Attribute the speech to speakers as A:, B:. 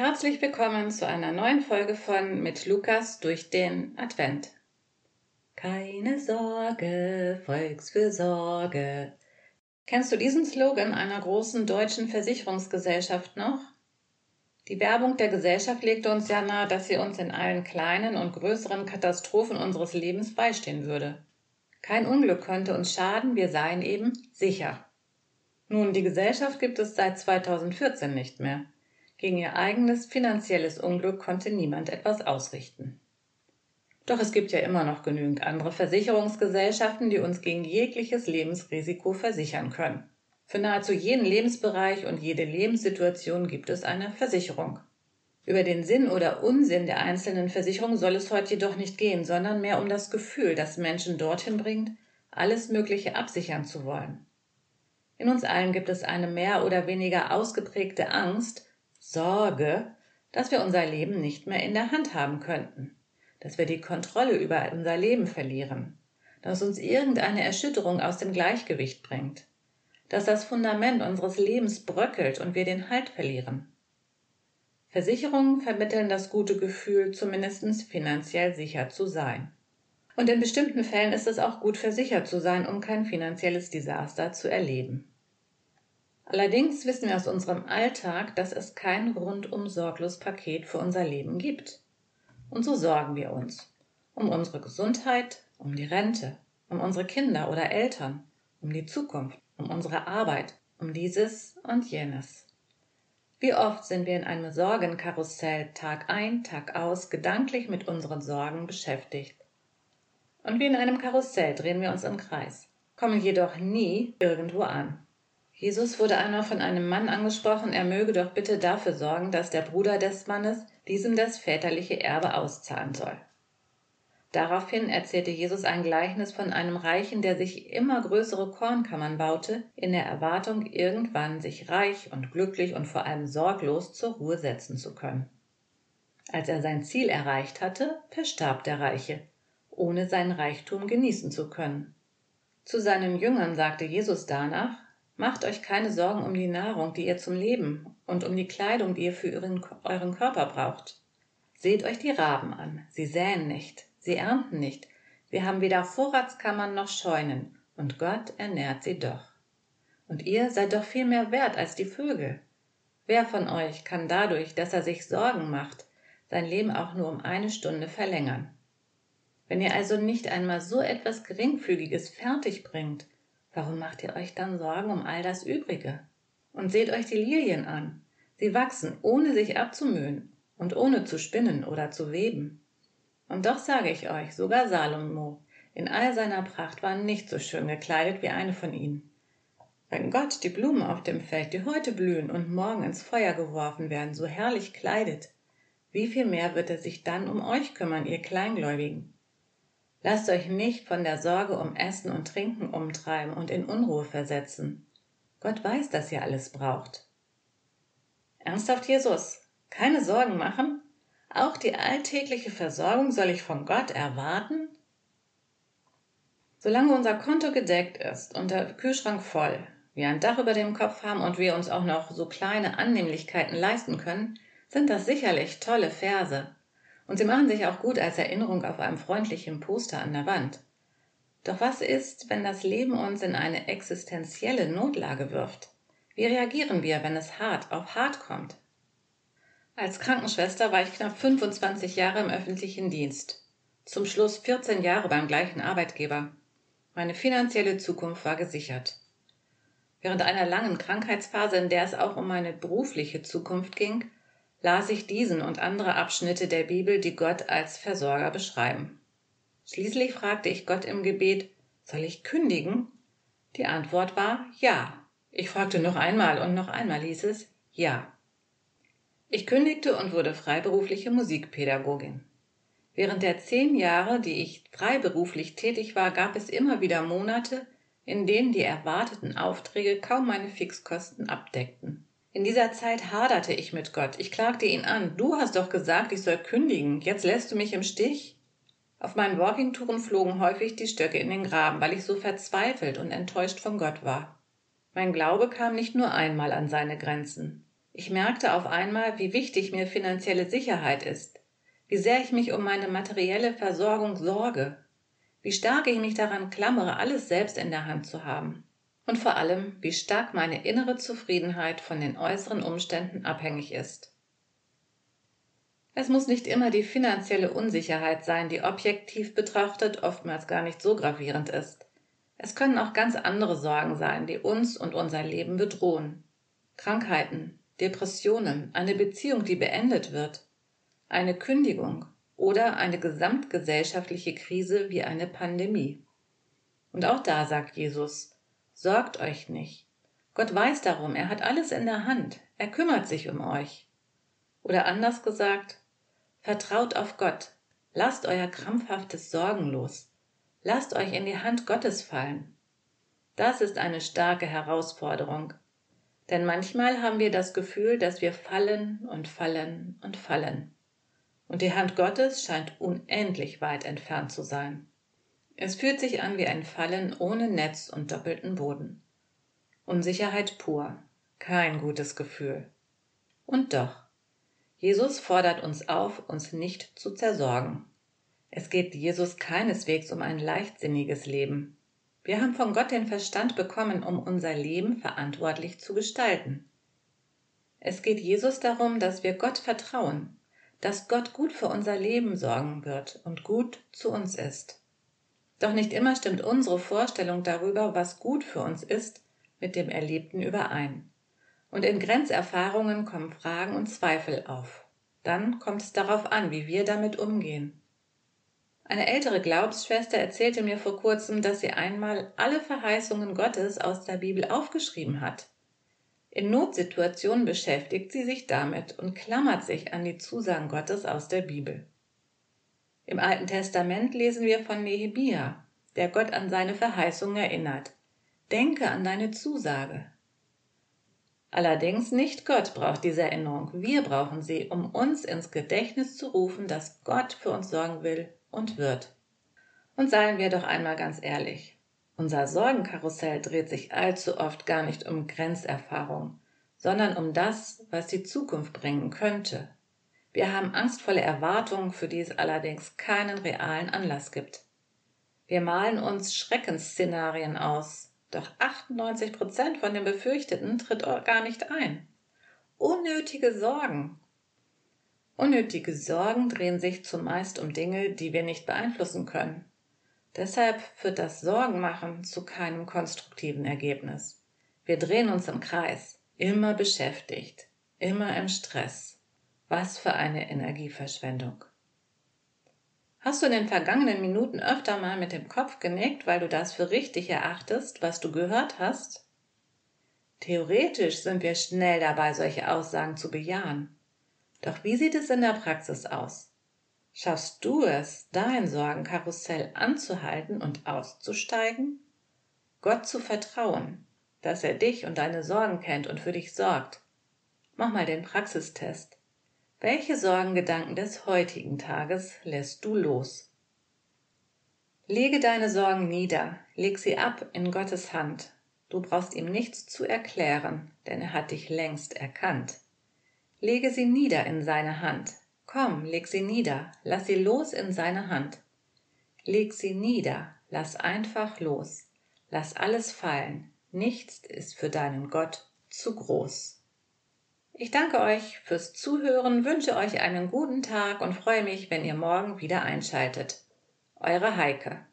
A: Herzlich willkommen zu einer neuen Folge von Mit Lukas durch den Advent. Keine Sorge, Volksfürsorge. Kennst du diesen Slogan einer großen deutschen Versicherungsgesellschaft noch? Die Werbung der Gesellschaft legte uns ja nahe, dass sie uns in allen kleinen und größeren Katastrophen unseres Lebens beistehen würde. Kein Unglück könnte uns schaden, wir seien eben sicher. Nun, die Gesellschaft gibt es seit 2014 nicht mehr. Gegen ihr eigenes finanzielles Unglück konnte niemand etwas ausrichten. Doch es gibt ja immer noch genügend andere Versicherungsgesellschaften, die uns gegen jegliches Lebensrisiko versichern können. Für nahezu jeden Lebensbereich und jede Lebenssituation gibt es eine Versicherung. Über den Sinn oder Unsinn der einzelnen Versicherung soll es heute jedoch nicht gehen, sondern mehr um das Gefühl, das Menschen dorthin bringt, alles Mögliche absichern zu wollen. In uns allen gibt es eine mehr oder weniger ausgeprägte Angst, Sorge, dass wir unser Leben nicht mehr in der Hand haben könnten, dass wir die Kontrolle über unser Leben verlieren, dass uns irgendeine Erschütterung aus dem Gleichgewicht bringt, dass das Fundament unseres Lebens bröckelt und wir den Halt verlieren. Versicherungen vermitteln das gute Gefühl, zumindest finanziell sicher zu sein. Und in bestimmten Fällen ist es auch gut versichert zu sein, um kein finanzielles Desaster zu erleben. Allerdings wissen wir aus unserem Alltag, dass es kein rundum sorglos Paket für unser Leben gibt. Und so sorgen wir uns. Um unsere Gesundheit, um die Rente, um unsere Kinder oder Eltern, um die Zukunft, um unsere Arbeit, um dieses und jenes. Wie oft sind wir in einem Sorgenkarussell Tag ein, Tag aus gedanklich mit unseren Sorgen beschäftigt. Und wie in einem Karussell drehen wir uns im Kreis, kommen jedoch nie irgendwo an. Jesus wurde einmal von einem Mann angesprochen, er möge doch bitte dafür sorgen, dass der Bruder des Mannes diesem das väterliche Erbe auszahlen soll. Daraufhin erzählte Jesus ein Gleichnis von einem Reichen, der sich immer größere Kornkammern baute, in der Erwartung, irgendwann sich reich und glücklich und vor allem sorglos zur Ruhe setzen zu können. Als er sein Ziel erreicht hatte, verstarb der Reiche, ohne seinen Reichtum genießen zu können. Zu seinen Jüngern sagte Jesus danach, Macht euch keine Sorgen um die Nahrung, die ihr zum Leben und um die Kleidung, die ihr für euren, Körper braucht. Seht euch die Raben an. Sie säen nicht, sie ernten nicht, sie haben weder Vorratskammern noch Scheunen, und Gott ernährt sie doch. Und ihr seid doch viel mehr wert als die Vögel. Wer von euch kann dadurch, dass er sich Sorgen macht, sein Leben auch nur um eine Stunde verlängern? Wenn ihr also nicht einmal so etwas Geringfügiges fertig bringt, Warum macht ihr euch dann Sorgen um all das Übrige? Und seht euch die Lilien an. Sie wachsen, ohne sich abzumühen und ohne zu spinnen oder zu weben. Und doch sage ich euch, sogar Salomo in all seiner Pracht war nicht so schön gekleidet wie eine von ihnen. Wenn Gott die Blumen auf dem Feld, die heute blühen und morgen ins Feuer geworfen werden, so herrlich kleidet, wie viel mehr wird er sich dann um euch kümmern, ihr Kleingläubigen? Lasst euch nicht von der Sorge um Essen und Trinken umtreiben und in Unruhe versetzen. Gott weiß, dass ihr alles braucht. Ernsthaft, Jesus? Keine Sorgen machen? Auch die alltägliche Versorgung soll ich von Gott erwarten? Solange unser Konto gedeckt ist und der Kühlschrank voll, wir ein Dach über dem Kopf haben und wir uns auch noch so kleine Annehmlichkeiten leisten können, sind das sicherlich tolle Verse. Und sie machen sich auch gut als Erinnerung auf einem freundlichen Poster an der Wand. Doch was ist, wenn das Leben uns in eine existenzielle Notlage wirft? Wie reagieren wir, wenn es hart auf hart kommt? Als Krankenschwester war ich knapp 25 Jahre im öffentlichen Dienst. Zum Schluss 14 Jahre beim gleichen Arbeitgeber. Meine finanzielle Zukunft war gesichert. Während einer langen Krankheitsphase, in der es auch um meine berufliche Zukunft ging, las ich diesen und andere Abschnitte der Bibel, die Gott als Versorger beschreiben. Schließlich fragte ich Gott im Gebet, soll ich kündigen? Die Antwort war ja. Ich fragte noch einmal und noch einmal hieß es ja. Ich kündigte und wurde freiberufliche Musikpädagogin. Während der zehn Jahre, die ich freiberuflich tätig war, gab es immer wieder Monate, in denen die erwarteten Aufträge kaum meine Fixkosten abdeckten. In dieser Zeit haderte ich mit Gott. Ich klagte ihn an. Du hast doch gesagt, ich soll kündigen. Jetzt lässt du mich im Stich? Auf meinen Walking-Touren flogen häufig die Stöcke in den Graben, weil ich so verzweifelt und enttäuscht von Gott war. Mein Glaube kam nicht nur einmal an seine Grenzen. Ich merkte auf einmal, wie wichtig mir finanzielle Sicherheit ist, wie sehr ich mich um meine materielle Versorgung sorge, wie stark ich mich daran klammere, alles selbst in der Hand zu haben und vor allem, wie stark meine innere Zufriedenheit von den äußeren Umständen abhängig ist. Es muss nicht immer die finanzielle Unsicherheit sein, die objektiv betrachtet oftmals gar nicht so gravierend ist. Es können auch ganz andere Sorgen sein, die uns und unser Leben bedrohen. Krankheiten, Depressionen, eine Beziehung, die beendet wird, eine Kündigung oder eine gesamtgesellschaftliche Krise wie eine Pandemie. Und auch da sagt Jesus, sorgt euch nicht. Gott weiß darum, er hat alles in der Hand, er kümmert sich um euch. Oder anders gesagt, vertraut auf Gott, lasst euer krampfhaftes Sorgen los, lasst euch in die Hand Gottes fallen. Das ist eine starke Herausforderung, denn manchmal haben wir das Gefühl, dass wir fallen und fallen und fallen. Und die Hand Gottes scheint unendlich weit entfernt zu sein. Es fühlt sich an wie ein Fallen ohne Netz und doppelten Boden. Unsicherheit pur, kein gutes Gefühl. Und doch, Jesus fordert uns auf, uns nicht zu zersorgen. Es geht Jesus keineswegs um ein leichtsinniges Leben. Wir haben von Gott den Verstand bekommen, um unser Leben verantwortlich zu gestalten. Es geht Jesus darum, dass wir Gott vertrauen, dass Gott gut für unser Leben sorgen wird und gut zu uns ist. Doch nicht immer stimmt unsere Vorstellung darüber, was gut für uns ist, mit dem Erlebten überein. Und in Grenzerfahrungen kommen Fragen und Zweifel auf. Dann kommt es darauf an, wie wir damit umgehen. Eine ältere Glaubensschwester erzählte mir vor kurzem, dass sie einmal alle Verheißungen Gottes aus der Bibel aufgeschrieben hat. In Notsituationen beschäftigt sie sich damit und klammert sich an die Zusagen Gottes aus der Bibel. Im Alten Testament lesen wir von Nehemia, der Gott an seine Verheißung erinnert. Denke an deine Zusage. Allerdings nicht Gott braucht diese Erinnerung, wir brauchen sie, um uns ins Gedächtnis zu rufen, dass Gott für uns sorgen will und wird. Und seien wir doch einmal ganz ehrlich, unser Sorgenkarussell dreht sich allzu oft gar nicht um Grenzerfahrung, sondern um das, was die Zukunft bringen könnte. Wir haben angstvolle Erwartungen, für die es allerdings keinen realen Anlass gibt. Wir malen uns Schreckensszenarien aus, doch 98 Prozent von den Befürchteten tritt gar nicht ein. Unnötige Sorgen. Unnötige Sorgen drehen sich zumeist um Dinge, die wir nicht beeinflussen können. Deshalb führt das Sorgenmachen zu keinem konstruktiven Ergebnis. Wir drehen uns im Kreis, immer beschäftigt, immer im Stress. Was für eine Energieverschwendung. Hast du in den vergangenen Minuten öfter mal mit dem Kopf genickt, weil du das für richtig erachtest, was du gehört hast? Theoretisch sind wir schnell dabei, solche Aussagen zu bejahen. Doch wie sieht es in der Praxis aus? Schaffst du es, dein Sorgenkarussell anzuhalten und auszusteigen? Gott zu vertrauen, dass er dich und deine Sorgen kennt und für dich sorgt. Mach mal den Praxistest. Welche Sorgengedanken des heutigen Tages lässt du los? Lege deine Sorgen nieder, leg sie ab in Gottes Hand. Du brauchst ihm nichts zu erklären, denn er hat dich längst erkannt. Lege sie nieder in seine Hand, Komm, leg sie nieder, lass sie los in seine Hand. Leg sie nieder, lass einfach los, lass alles fallen, nichts ist für deinen Gott zu groß. Ich danke euch fürs Zuhören, wünsche euch einen guten Tag und freue mich, wenn ihr morgen wieder einschaltet. Eure Heike.